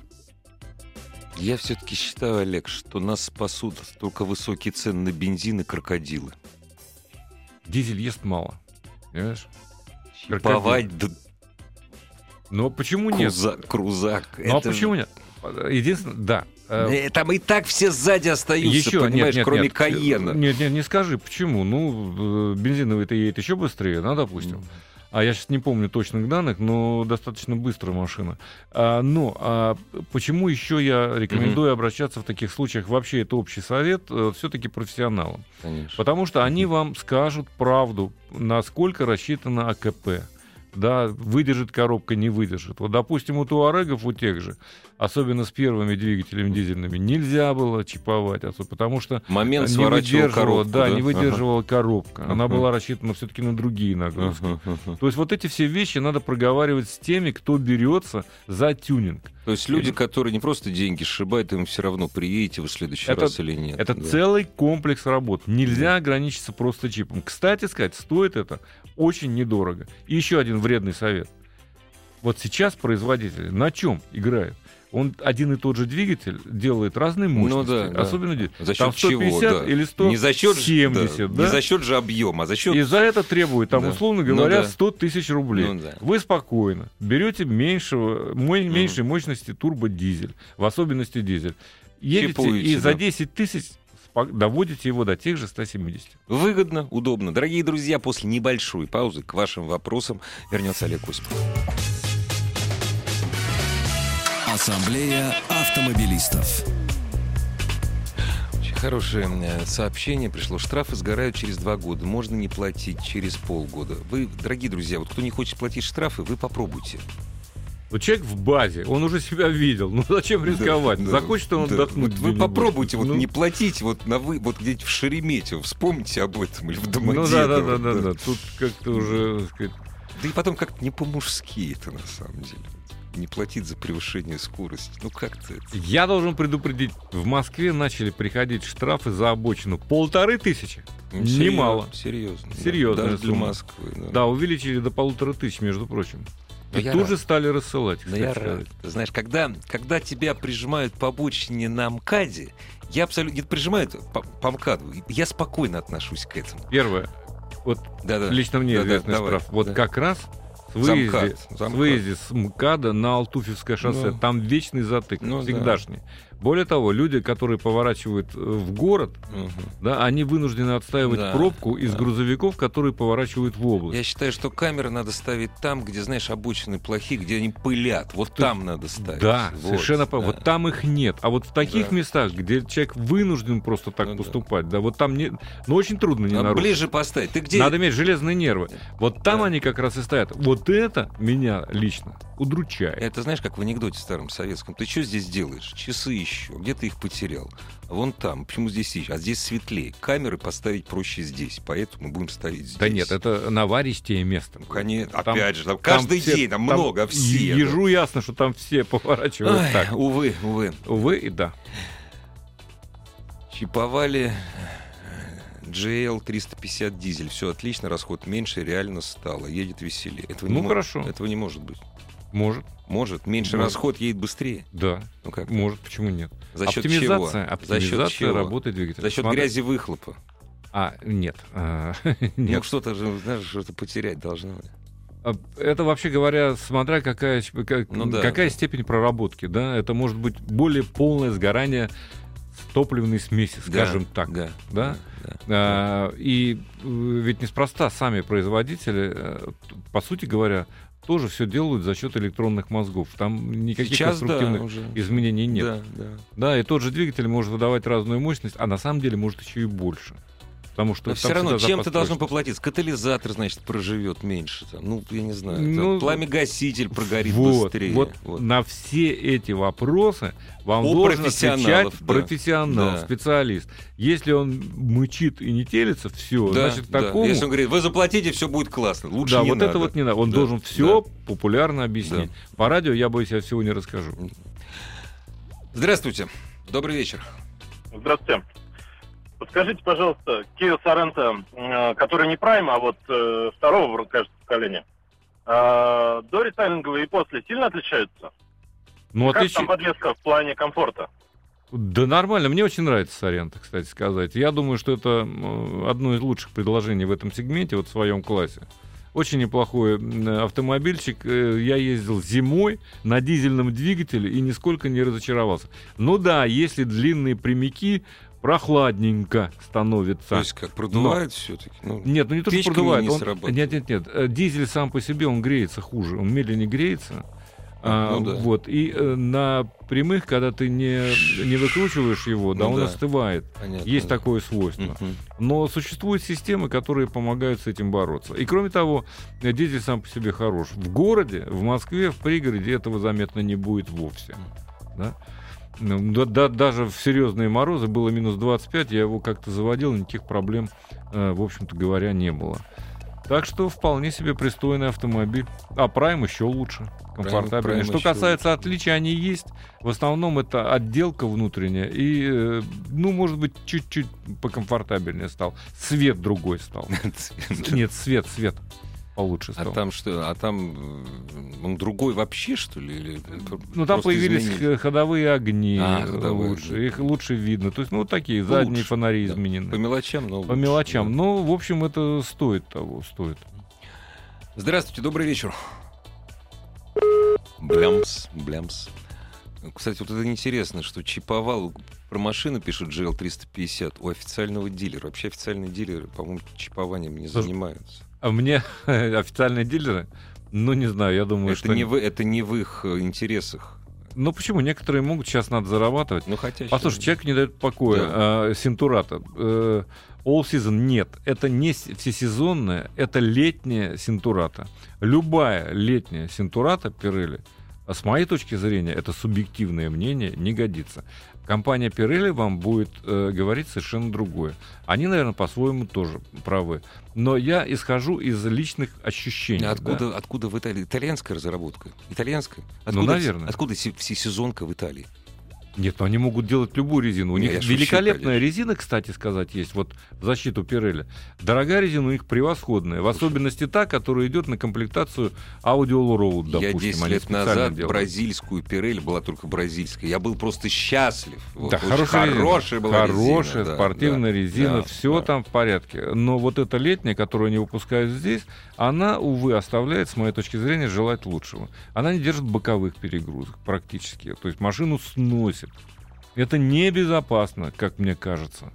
я все-таки считаю, Олег, что нас спасут только высокие цены на бензин и крокодилы.
Дизель ест мало, понимаешь?
Чиповать да,
Но почему нет?
крузак, крузак.
Ну а почему нет? Единственное, да. э,
Э, Там и так все сзади остаются,
Еще,
понимаешь,
нет, нет,
кроме
нет.
Каена.
Нет, нет, не скажи, почему. Ну, э, бензиновый-то едет еще быстрее, ну, допустим. А я сейчас не помню точных данных, но достаточно быстрая машина. А, но а почему еще я рекомендую обращаться в таких случаях? Вообще это общий совет, все-таки профессионалам.
Конечно.
Потому что они вам скажут правду, насколько рассчитано АКП. Да, выдержит коробка, не выдержит. Вот, допустим, у туарегов, у тех же, особенно с первыми двигателями дизельными, нельзя было чиповать, потому что
Момент
не выдерживала,
коробку,
да,
да?
не выдерживала коробка. Она
Ага.
была рассчитана все-таки на другие нагрузки.
Ага, ага.
То есть вот эти все вещи надо проговаривать с теми, кто берется за тюнинг.
То есть люди, которые не просто деньги сшибают, им все равно, приедете вы в следующий
Это-
раз или нет.
Это
да.
целый комплекс работ. Нельзя ограничиться просто чипом. Кстати сказать, стоит это очень недорого. И еще один вредный совет. Вот сейчас производители на чем играют? Он один и тот же двигатель делает разные
Ну
мощности.
да, да.
Особенно ди-
За счет
там 150
чего? Да.
или 170,
не за счет, же-
да?
Не за счет же объема, а за счет...
И за это требует, там,
Да.
условно
Ну
говоря,
да.
100 тысяч рублей.
Ну да.
Вы спокойно берете меньшего, меньшей мощности турбодизель, в особенности дизель. Едете
Чипуете,
и за
да.
10 тысяч доводите его до тех же 170.
Выгодно, удобно. Дорогие друзья, после небольшой паузы к вашим вопросам вернется Олег Осипов.
Ассамблея автомобилистов.
Очень хорошее сообщение пришло. Штрафы сгорают через два года. Можно не платить через полгода. Вы, дорогие друзья, вот кто не хочет платить штрафы, вы попробуйте.
Вот человек в базе, он уже себя видел. Ну зачем рисковать?
Да,
Захочет он
да.
отдохнуть.
Вот вы
где-нибудь.
попробуйте вот
Ну,
не платить вот на вы вот где-то в Шереметьево. Вспомните об этом или в
Ну
Домодедово.
да, да, да, да, да. Тут как-то уже, так сказать,
Да и потом как-то не по-мужски это на самом деле. Не платить за превышение скорости. Ну как-то это...
Я должен предупредить, в Москве начали приходить штрафы за обочину. Полторы тысячи.
Ну, серьезно,
Немало.
Серьезно. да.
Серьезная
Даже для. Москвы. Да.
Да, увеличили до полутора тысяч, между прочим.
Но
И
я
тут
рад.
же стали рассылать.
Да я
кстати
рад.
сказать.
Ты знаешь, когда, когда тебя прижимают по обочине на МКАДе, я абсолютно... Не прижимают по, по МКАДу. Я спокойно отношусь к этому.
Первое. Вот
Да-да.
лично мне
Да-да,
известный
давай,
штраф. Вот
да.
как раз с выезде,
МКАД,
с
за МКАД.
выезде с МКАДа на Алтуфьевское шоссе.
Ну.
Там вечный затык,
Ну да.
Более того, люди, которые поворачивают э, в город,
Мгм.
да, они вынуждены отстаивать
Да,
пробку из
да.
грузовиков, которые поворачивают в область.
Я считаю, что камеры надо ставить там, где, знаешь, обочины плохие, где они пылят. Вот там надо ставить.
Да,
Вот,
совершенно
да.
Вот там их нет. А вот в таких
Да.
местах, где человек вынужден просто так
Ну да.
поступать, да, вот там не, ну очень трудно не
А
нарушить.
ближе поставить. Ты где?
Надо иметь железные нервы. Вот там
Да.
они как раз и стоят. Вот это меня лично удручает.
Это знаешь, как в анекдоте старом советском. Ты что здесь делаешь? Часы еще. Где ты их потерял? А Вон там. Почему здесь ищешь? А здесь светлее. Камеры поставить проще здесь. Поэтому мы будем ставить здесь.
Да нет, это наваристее место.
Ну, конечно.
Там-
Опять же, там
Там
каждый
все-
день, там, много, все.
е- Ежу ясно, что там все поворачивают
Ай,
так.
увы, увы.
Увы и да.
Чиповали э, GL 350 дизель. Все отлично, расход меньше, реально стало. Едет веселее. Этого
Ну,
не
хорошо.
Этого не может быть.
Может,
Может. Меньше
Может.
расход едет быстрее.
да.
Ну как?
Может, почему нет?
За счет
оптимизация,
чего?
оптимизация
За счет чего?
работы двигателя.
За счет
Смотри-
грязи выхлопа.
А, нет. (laughs)
Ну, что-то же, знаешь, что-то потерять должно.
А, Это, вообще говоря, смотря какая, как-
Ну да.
какая степень проработки, да, это может быть более полное сгорание топливной смеси, скажем так.
Да.
Да?
да.
А, и э, ведь неспроста сами производители, э, по сути говоря, тоже все делают за счет электронных мозгов. Там никаких
Сейчас да,
конструктивных
уже.
изменений нет.
Да, да.
Да, и тот же двигатель может выдавать разную мощность, а на самом деле может еще и больше. Потому что
Но все равно
запас
должно
прочности.
поплатиться. Катализатор, значит, проживет меньше. Там. Ну, я не знаю.
Ну,
пламя-гаситель прогорит
вот,
быстрее.
Вот,
Вот.
на все эти вопросы вам
У
должен отвечать
да.
профессионал,
Да.
специалист. Если он мычит и не телится, все,
Да,
значит,
да.
такому...
Если он говорит, вы заплатите, все будет классно. Лучше
да,
не
вот
надо.
это вот не надо. Он
Да,
должен все
да.
популярно объяснить. По радио я боюсь, я всего не расскажу.
Здравствуйте. Добрый вечер.
Здравствуйте. Подскажите, пожалуйста, Kia Sorento, э, который не Prime, а вот э, второго, кажется, поколения, э, до рестайлингового и после сильно отличаются?
Ну,
как
отличие-
там подвеска в плане комфорта?
Да нормально, мне очень нравится Сорента, кстати сказать. Я думаю, что это м, одно из лучших предложений в этом сегменте, вот в своем классе. Очень неплохой автомобильчик. Э, Я ездил зимой на дизельном двигателе и нисколько не разочаровался. Ну да, если длинные прямики, прохладненько становится.
То есть как, продувает все-таки? Ну,
Нет, ну не то, что продувает.
не
он-. Нет, нет, нет. Э, Дизель сам по себе, он греется хуже. Он медленнее греется.
А,
А,
ну да.
Вот. И э, на прямых, когда ты не, не выкручиваешь его, да,
Ну
он
да.
остывает.
понятно.
Есть такое свойство.
Мгм.
Но существуют системы, которые помогают с этим бороться. И кроме того, дизель сам по себе хорош. В городе, в Москве, в пригороде этого заметно не будет вовсе. Да? Ну, да- да- даже в серьезные морозы было минус 25, я его как-то заводил, никаких проблем, э, в общем-то говоря, не было. Так что вполне себе пристойный автомобиль. А Prime еще лучше, комфортабельнее.
Prime
Что
еще
касается отличий, они есть. В основном это отделка внутренняя. И, э, ну, может быть, чуть-чуть покомфортабельнее стал. Свет другой стал. (laughs) Нет, свет, свет получше
А
стал.
там что? А там э, он другой вообще, что ли? Или
Ну, там появились
изменили?
ходовые огни
А, ходовые
лучше. Их лучше видно. То есть, ну, такие задние
лучше,
фонари
да.
изменены.
По мелочам, но
По
лучше,
мелочам.
да.
Но, в общем, это стоит того, стоит.
Здравствуйте, добрый вечер. Блямс, блямс. Кстати, вот это интересно, что чиповал про машину пишут GL350 у официального дилера. Вообще официальные дилеры, по-моему, чипованием не занимаются.
А мне (laughs) официальные дилеры, ну, не знаю, я думаю,
Это
что...
не, в, это не в их э, интересах.
Ну, почему? Некоторые могут, сейчас надо зарабатывать.
Ну, хотя...
Послушай, человек не дает покоя.
Да.
А, Синтурата. Э, All season нет. Это не всесезонная, это летняя синтурата. Любая летняя синтурата Пирелли, а с моей точки зрения, это субъективное мнение, не годится. Компания Pirelli вам будет э, говорить совершенно другое. Они, наверное, по-своему тоже правы. Но я исхожу из личных ощущений.
Откуда,
да.
откуда в Италии? Итальянская разработка? Итальянская?
Ну,
Откуда,
наверное.
Откуда се- всесезонка в Италии?
Нет, ну они могут делать любую резину. У
Не,
них
шучу,
великолепная
конечно.
резина, кстати сказать, есть. Вот в защиту Pirelli. Дорогая резина у них превосходная. В особенности та, которая идет на комплектацию Road, допустим.
я 10
Они
лет назад
делают.
бразильскую Пирель была только бразильская. Я был просто счастлив. Вот,
Да, хорошая, резина.
хорошая была
Хорошая,
резина,
спортивная
да,
резина,
да,
все
да.
там в порядке. Но вот эта летняя, которую они выпускают здесь, она, увы, оставляет, с моей точки зрения, желать лучшего. Она не держит боковых перегрузок практически. То есть машину сносит. Это небезопасно, как мне кажется.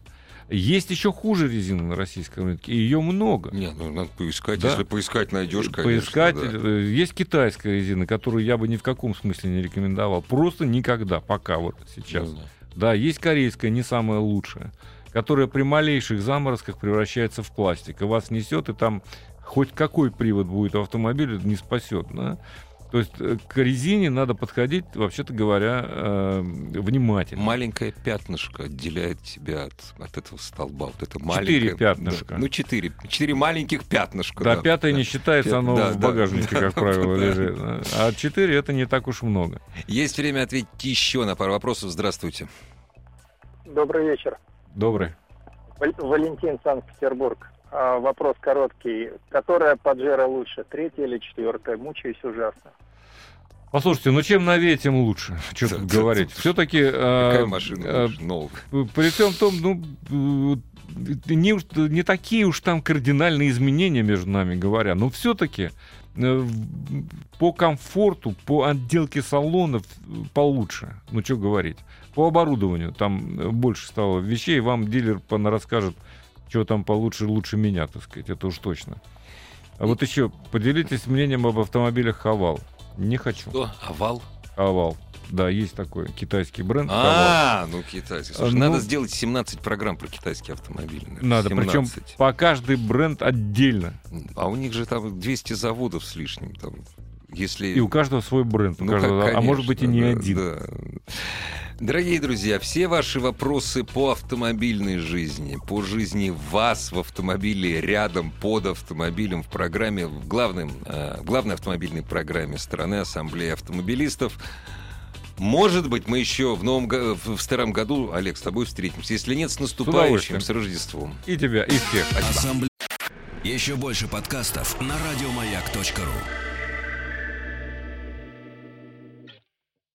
Есть еще хуже резины на российском рынке, и ее много.
Не, ну надо поискать.
Да.
Если поискать, найдешь, конечно.
Поискать.
да.
э, Есть китайская резина, которую я бы ни в каком смысле не рекомендовал. Просто никогда, пока вот сейчас.
Ну да.
Да, есть корейская, не самая лучшая, которая при малейших заморозках превращается в пластик. И вас несет, и там хоть какой привод будет у автомобиля, не спасет. Да? То есть э, к резине надо подходить, вообще-то говоря, э, внимательно.
Маленькое пятнышко отделяет тебя от, от этого столба. Вот это маленькое.
Четыре пятнышка.
Да. Ну, четыре. Четыре маленьких пятнышка.
Да,
да,
пятое
да.
не считается,
Пят-
оно
да,
в
да,
багажнике,
да,
как (laughs)
да,
правило,
да.
лежит. да. А четыре это не так уж много.
Есть время ответить еще на пару вопросов. Здравствуйте.
Добрый вечер.
Добрый.
Вал- Валентин, Санкт-Петербург. А, вопрос короткий. Которая Паджеро лучше, третья или четвертая? Мучаюсь ужасно.
Послушайте, ну чем новее, тем лучше. (laughs) Что тут говорить. Все-таки
Какая машина
э,
новая?
при всем том, ну, э, не, не такие уж там кардинальные изменения между нами говоря, но все-таки по комфорту, по отделке салонов э, получше. Ну, что говорить. По оборудованию там э, больше стало вещей, вам дилер расскажет, что там получше, лучше меня, так сказать, это уж точно. А вот еще поделитесь мнением об автомобилях Хавал. Не хочу.
Что? Овал?
Хавал. Да, есть такой китайский бренд.
А, ну китайский. Слушай,
Ну,
надо сделать 17 программ про китайские автомобили. наверное.
Надо, причем
17.
по каждый бренд отдельно.
А у них же там 200 заводов с лишним. Там, если...
И у каждого свой бренд. у
Ну,
каждого-
как,
а может быть и не
конечно, да,
один.
да. Дорогие друзья, все ваши вопросы по автомобильной жизни, по жизни вас в автомобиле, рядом, под автомобилем в программе, в, главном, э, в главной автомобильной программе страны Ассамблеи автомобилистов. Может быть, мы еще в новом в старом году, Олег, с тобой встретимся. Если нет, с наступающим,
удовольствием.
с Рождеством.
И тебя, и всех.
Ассамблея. Еще больше подкастов на радиомаяк.ру.